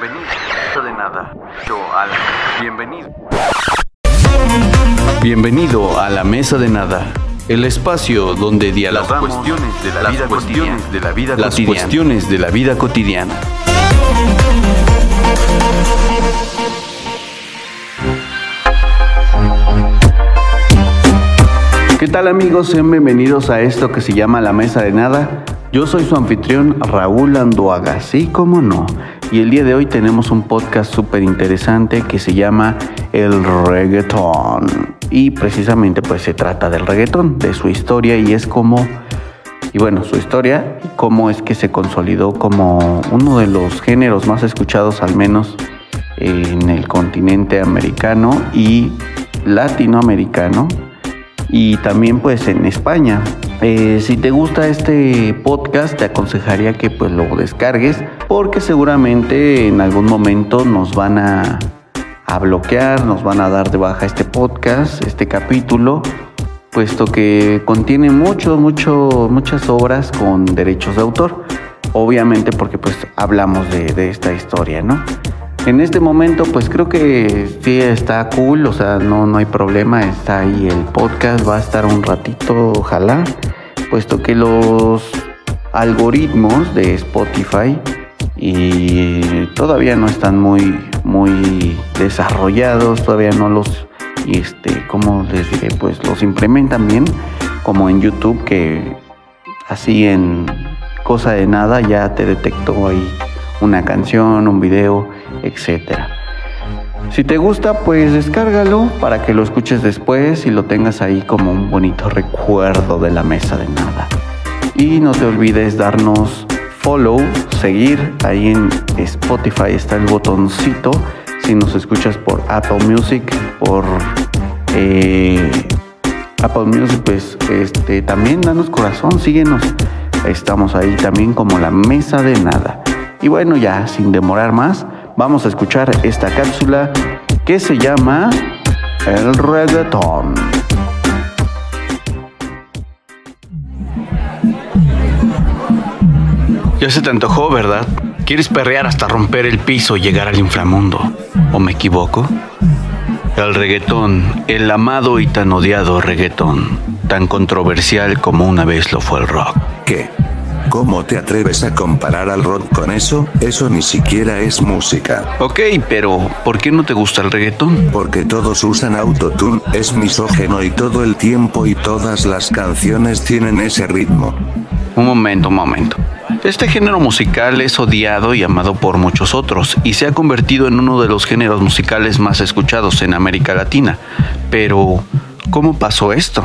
Bienvenido. De nada. Yo, Alan. Bienvenido. Bienvenido a la mesa de nada. El espacio donde dialogamos Las cuestiones de la las vida cuestiones cotidiana. de la vida Las cotidiana. cuestiones de la vida cotidiana. ¿Qué tal amigos? Sean bienvenidos a esto que se llama La Mesa de Nada. Yo soy su anfitrión Raúl Anduaga, sí como no. Y el día de hoy tenemos un podcast súper interesante que se llama El Reggaetón. Y precisamente pues se trata del reggaetón, de su historia y es como... Y bueno, su historia cómo es que se consolidó como uno de los géneros más escuchados al menos en el continente americano y latinoamericano y también pues en España. Eh, si te gusta este podcast te aconsejaría que pues lo descargues porque seguramente en algún momento nos van a, a bloquear, nos van a dar de baja este podcast, este capítulo, puesto que contiene mucho, mucho, muchas obras con derechos de autor. Obviamente porque pues hablamos de, de esta historia, ¿no? En este momento, pues creo que sí está cool, o sea, no, no hay problema, está ahí el podcast, va a estar un ratito, ojalá, puesto que los algoritmos de Spotify y todavía no están muy, muy desarrollados, todavía no los, este, ¿cómo les diré? Pues los implementan bien, como en YouTube, que así en cosa de nada ya te detectó ahí una canción, un video, etcétera. Si te gusta, pues descárgalo para que lo escuches después y lo tengas ahí como un bonito recuerdo de la mesa de nada. Y no te olvides darnos follow, seguir. Ahí en Spotify está el botoncito. Si nos escuchas por Apple Music, por eh, Apple Music, pues este, también danos corazón, síguenos. Estamos ahí también como la mesa de nada. Y bueno, ya sin demorar más, vamos a escuchar esta cápsula que se llama El reggaetón. Ya se te antojó, ¿verdad? ¿Quieres perrear hasta romper el piso y llegar al inframundo? ¿O me equivoco? El reggaetón, el amado y tan odiado reggaetón, tan controversial como una vez lo fue el rock. ¿Qué? ¿Cómo te atreves a comparar al rock con eso? Eso ni siquiera es música. Ok, pero ¿por qué no te gusta el reggaetón? Porque todos usan autotune, es misógeno y todo el tiempo y todas las canciones tienen ese ritmo. Un momento, un momento. Este género musical es odiado y amado por muchos otros y se ha convertido en uno de los géneros musicales más escuchados en América Latina. Pero, ¿cómo pasó esto?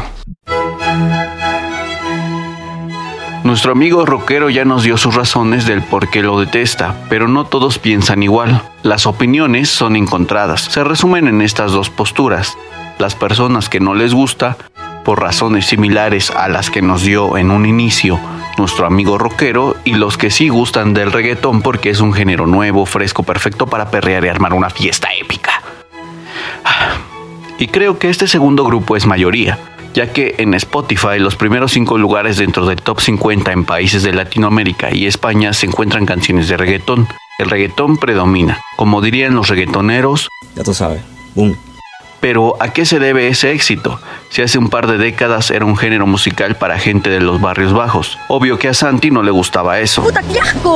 Nuestro amigo rockero ya nos dio sus razones del por qué lo detesta, pero no todos piensan igual. Las opiniones son encontradas. Se resumen en estas dos posturas. Las personas que no les gusta, por razones similares a las que nos dio en un inicio nuestro amigo rockero, y los que sí gustan del reggaetón porque es un género nuevo, fresco, perfecto para perrear y armar una fiesta épica. Y creo que este segundo grupo es mayoría, ya que en Spotify los primeros cinco lugares dentro del top 50 en países de Latinoamérica y España se encuentran canciones de reggaetón. El reggaetón predomina, como dirían los reggaetoneros, Ya tú sabes. Boom. pero ¿a qué se debe ese éxito? Si hace un par de décadas era un género musical para gente de los barrios bajos. Obvio que a Santi no le gustaba eso.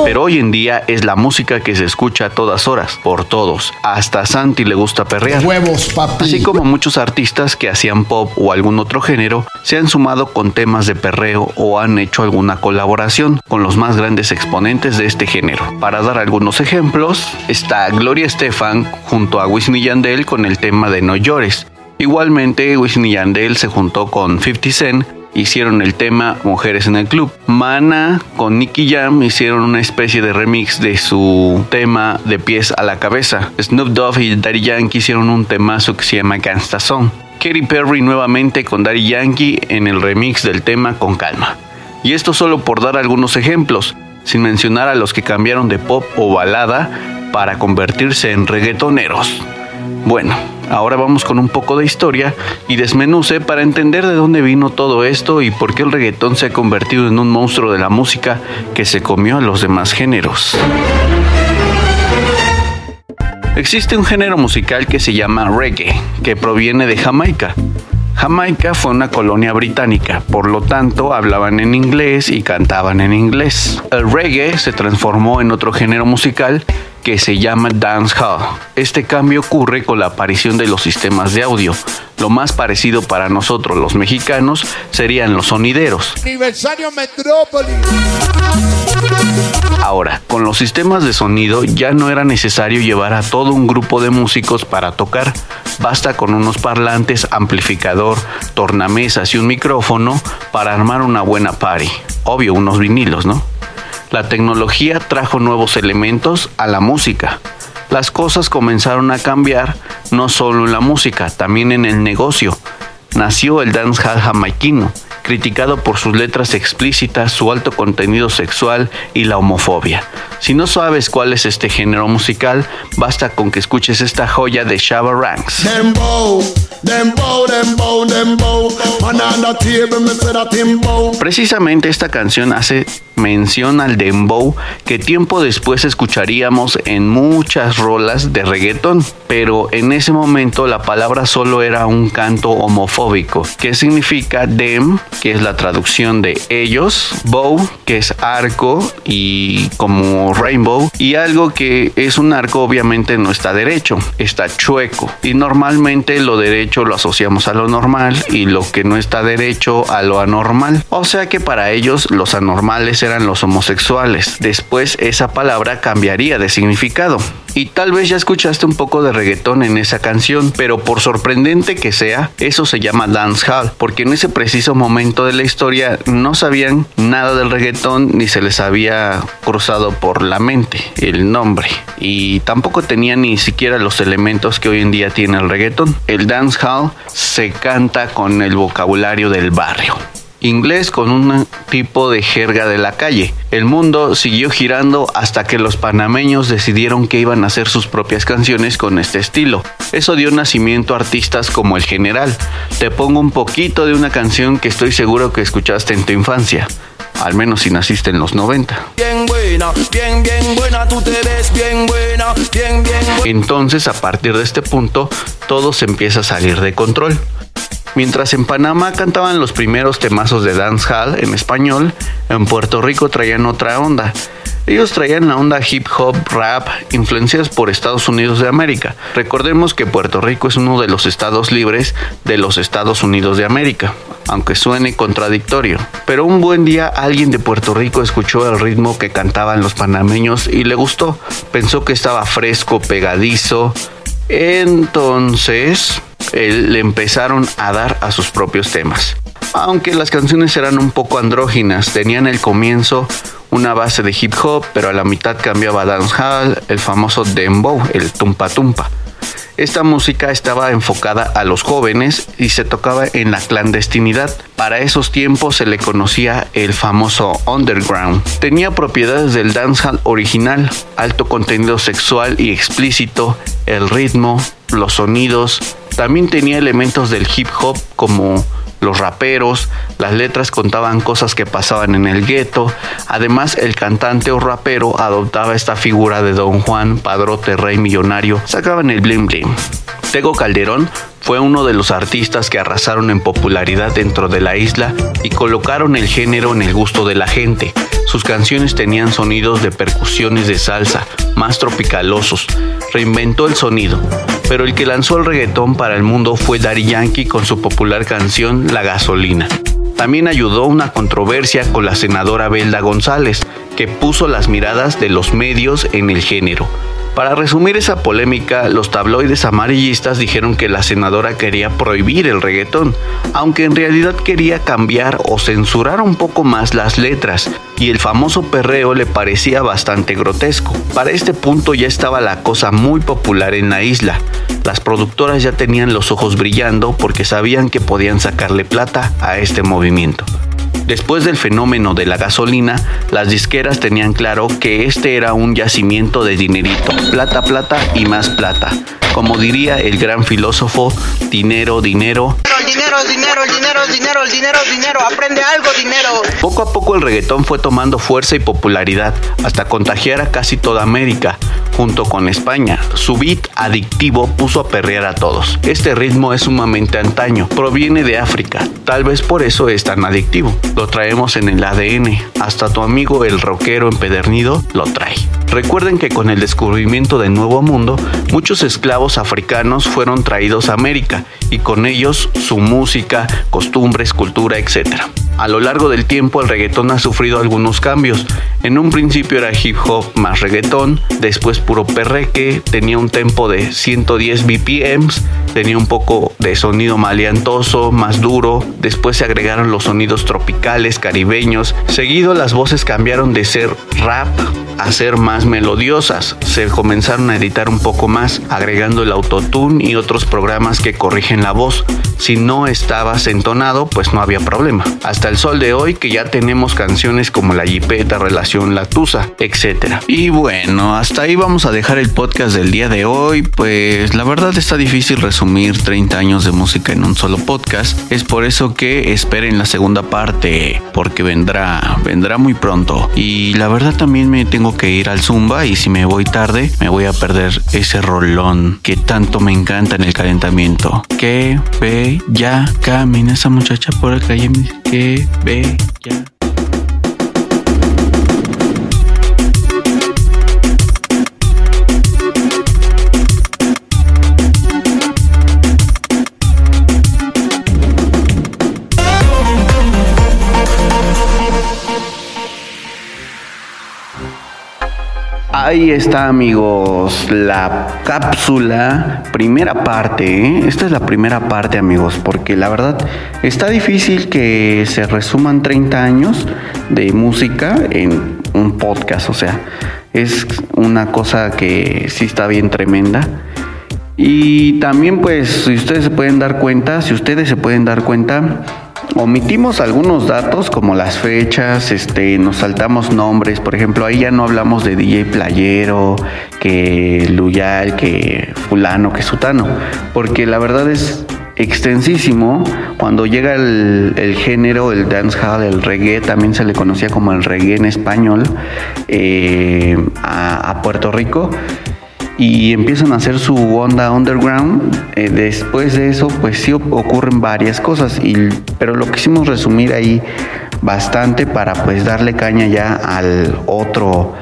Pero hoy en día es la música que se escucha a todas horas, por todos. Hasta a Santi le gusta perrear. Huevos, papi. Así como muchos artistas que hacían pop o algún otro género se han sumado con temas de perreo o han hecho alguna colaboración con los más grandes exponentes de este género. Para dar algunos ejemplos, está Gloria Estefan junto a Wisin y Yandel con el tema de No llores. Igualmente, Wisin y Yandel se juntó con 50 Cent hicieron el tema Mujeres en el Club. Mana con Nicky Jam hicieron una especie de remix de su tema De pies a la cabeza. Snoop Dogg y Daddy Yankee hicieron un temazo que se llama Gangsta Song. Katy Perry nuevamente con Daddy Yankee en el remix del tema Con Calma. Y esto solo por dar algunos ejemplos, sin mencionar a los que cambiaron de pop o balada para convertirse en reggaetoneros. Bueno, ahora vamos con un poco de historia y desmenuce para entender de dónde vino todo esto y por qué el reggaetón se ha convertido en un monstruo de la música que se comió a los demás géneros. Existe un género musical que se llama reggae, que proviene de Jamaica. Jamaica fue una colonia británica, por lo tanto hablaban en inglés y cantaban en inglés. El reggae se transformó en otro género musical que se llama dancehall. Este cambio ocurre con la aparición de los sistemas de audio. Lo más parecido para nosotros los mexicanos serían los sonideros. Aniversario Metrópolis. Ahora, con los sistemas de sonido ya no era necesario llevar a todo un grupo de músicos para tocar. Basta con unos parlantes, amplificador, tornamesas y un micrófono para armar una buena party. Obvio, unos vinilos, ¿no? La tecnología trajo nuevos elementos a la música. Las cosas comenzaron a cambiar no solo en la música, también en el negocio. Nació el dancehall jamaiquino, criticado por sus letras explícitas, su alto contenido sexual y la homofobia. Si no sabes cuál es este género musical, basta con que escuches esta joya de Shabba Ranks. Precisamente esta canción hace mención al dembow que tiempo después escucharíamos en muchas rolas de reggaeton, pero en ese momento la palabra solo era un canto homofóbico, que significa dem, que es la traducción de ellos, bow, que es arco y como rainbow, y algo que es un arco obviamente no está derecho, está chueco, y normalmente lo derecho lo asociamos a lo normal y lo que no está derecho a lo anormal, o sea que para ellos los anormales eran los homosexuales. Después esa palabra cambiaría de significado. Y tal vez ya escuchaste un poco de reggaetón en esa canción, pero por sorprendente que sea, eso se llama dancehall, porque en ese preciso momento de la historia no sabían nada del reggaetón ni se les había cruzado por la mente el nombre y tampoco tenían ni siquiera los elementos que hoy en día tiene el reggaetón. El dancehall se canta con el vocabulario del barrio inglés con un tipo de jerga de la calle. El mundo siguió girando hasta que los panameños decidieron que iban a hacer sus propias canciones con este estilo. Eso dio nacimiento a artistas como El General. Te pongo un poquito de una canción que estoy seguro que escuchaste en tu infancia al menos si naciste en los 90. Entonces, a partir de este punto, todo se empieza a salir de control. Mientras en Panamá cantaban los primeros temazos de dancehall en español, en Puerto Rico traían otra onda. Ellos traían la onda hip hop, rap, influenciadas por Estados Unidos de América. Recordemos que Puerto Rico es uno de los estados libres de los Estados Unidos de América, aunque suene contradictorio. Pero un buen día alguien de Puerto Rico escuchó el ritmo que cantaban los panameños y le gustó. Pensó que estaba fresco, pegadizo. Entonces le empezaron a dar a sus propios temas. Aunque las canciones eran un poco andróginas, tenían el comienzo una base de hip hop, pero a la mitad cambiaba a dancehall, el famoso dembow, el tumpa tumpa. Esta música estaba enfocada a los jóvenes y se tocaba en la clandestinidad. Para esos tiempos se le conocía el famoso underground. Tenía propiedades del dancehall original, alto contenido sexual y explícito, el ritmo, los sonidos. También tenía elementos del hip hop como los raperos, las letras contaban cosas que pasaban en el gueto, además el cantante o rapero adoptaba esta figura de Don Juan, padrote rey millonario, sacaban el bling bling. Tego Calderón fue uno de los artistas que arrasaron en popularidad dentro de la isla y colocaron el género en el gusto de la gente. Sus canciones tenían sonidos de percusiones de salsa, más tropicalosos. Reinventó el sonido, pero el que lanzó el reggaetón para el mundo fue Daddy Yankee con su popular canción La Gasolina. También ayudó una controversia con la senadora Belda González, que puso las miradas de los medios en el género. Para resumir esa polémica, los tabloides amarillistas dijeron que la senadora quería prohibir el reggaetón, aunque en realidad quería cambiar o censurar un poco más las letras, y el famoso perreo le parecía bastante grotesco. Para este punto ya estaba la cosa muy popular en la isla. Las productoras ya tenían los ojos brillando porque sabían que podían sacarle plata a este movimiento. Después del fenómeno de la gasolina, las disqueras tenían claro que este era un yacimiento de dinerito, plata, plata y más plata. Como diría el gran filósofo, dinero, dinero. Dinero, dinero, dinero, dinero, dinero, dinero, aprende algo, dinero. Poco a poco el reggaetón fue tomando fuerza y popularidad, hasta contagiar a casi toda América. junto con España. Su beat adictivo puso a perrear a todos. Este ritmo es sumamente antaño, proviene de África, tal vez por eso es tan adictivo. Lo traemos en el ADN, hasta tu amigo el rockero empedernido lo trae. Recuerden que con el descubrimiento del Nuevo Mundo, muchos esclavos africanos fueron traídos a América y con ellos su música, costumbres, cultura, etc. A lo largo del tiempo el reggaetón ha sufrido algunos cambios. En un principio era hip hop más reggaetón, después puro perreque, tenía un tempo de 110 BPMs, tenía un poco de sonido maleantoso, más duro, después se agregaron los sonidos tropicales, caribeños, seguido las voces cambiaron de ser rap a ser más melodiosas, se comenzaron a editar un poco más, agregando el autotune y otros programas que corrigen la voz. Si no estabas entonado, pues no había problema. Hasta el sol de hoy que ya tenemos canciones como La Jipeta, Relación La Tusa, etc. Y bueno, hasta ahí vamos a dejar el podcast del día de hoy, pues la verdad está difícil resumir 30 años de música en un solo podcast. Es por eso que esperen la segunda parte, porque vendrá, vendrá muy pronto. Y la verdad también me tengo que ir al Zumba y si me voy tarde, me voy a perder ese rolón que tanto me encanta en el calentamiento. Que ve ya camina esa muchacha por la calle, que ve ya. Ahí está amigos, la cápsula, primera parte. ¿eh? Esta es la primera parte amigos, porque la verdad está difícil que se resuman 30 años de música en un podcast. O sea, es una cosa que sí está bien tremenda. Y también pues si ustedes se pueden dar cuenta, si ustedes se pueden dar cuenta, Omitimos algunos datos como las fechas, este, nos saltamos nombres, por ejemplo, ahí ya no hablamos de DJ Playero, que Luyal, que fulano, que sutano, porque la verdad es extensísimo. Cuando llega el, género, el dancehall, el reggae, también se le conocía como el reggae en español, eh, a Puerto Rico y empiezan a hacer su onda underground. Eh, después de eso, pues sí ocurren varias cosas, y, pero lo quisimos resumir ahí bastante para pues darle caña ya al otro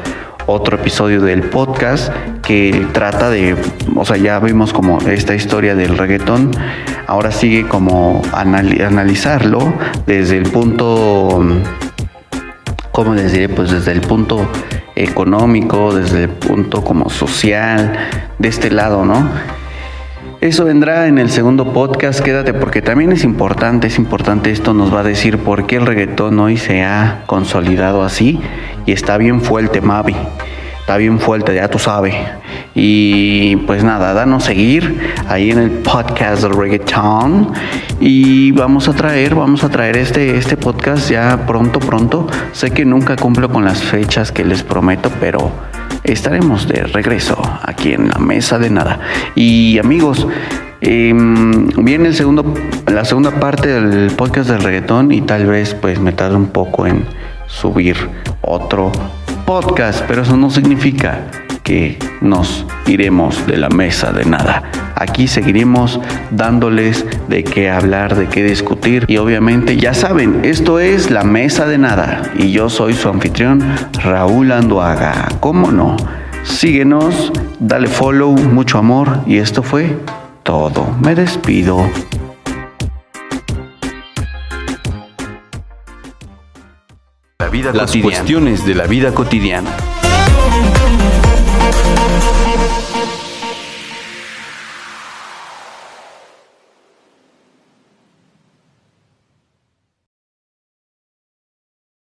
otro episodio del podcast que trata de, o sea, ya vimos como esta historia del reggaetón, ahora sigue como analizarlo desde el punto, ¿cómo les diré? Pues desde el punto económico, desde el punto como social, de este lado, ¿no? Eso vendrá en el segundo podcast, quédate porque también es importante, es importante esto, nos va a decir por qué el reggaetón hoy se ha consolidado así y está bien fuerte Mavi, está bien fuerte, ya tú sabes. Y pues nada, danos seguir ahí en el podcast del reggaeton. Y vamos a traer, vamos a traer este, este podcast ya pronto, pronto. Sé que nunca cumplo con las fechas que les prometo, pero estaremos de regreso aquí en la mesa de nada. Y amigos, em, viene el segundo, la segunda parte del podcast del reggaetón y tal vez pues me tarde un poco en subir otro podcast, pero eso no significa que nos iremos de la mesa de nada. Aquí seguiremos dándoles de qué hablar, de qué discutir y obviamente ya saben, esto es la mesa de nada y yo soy su anfitrión Raúl Anduaga. ¿Cómo no? Síguenos, dale follow, mucho amor y esto fue todo. Me despido. Vida Las cuestiones de la vida cotidiana.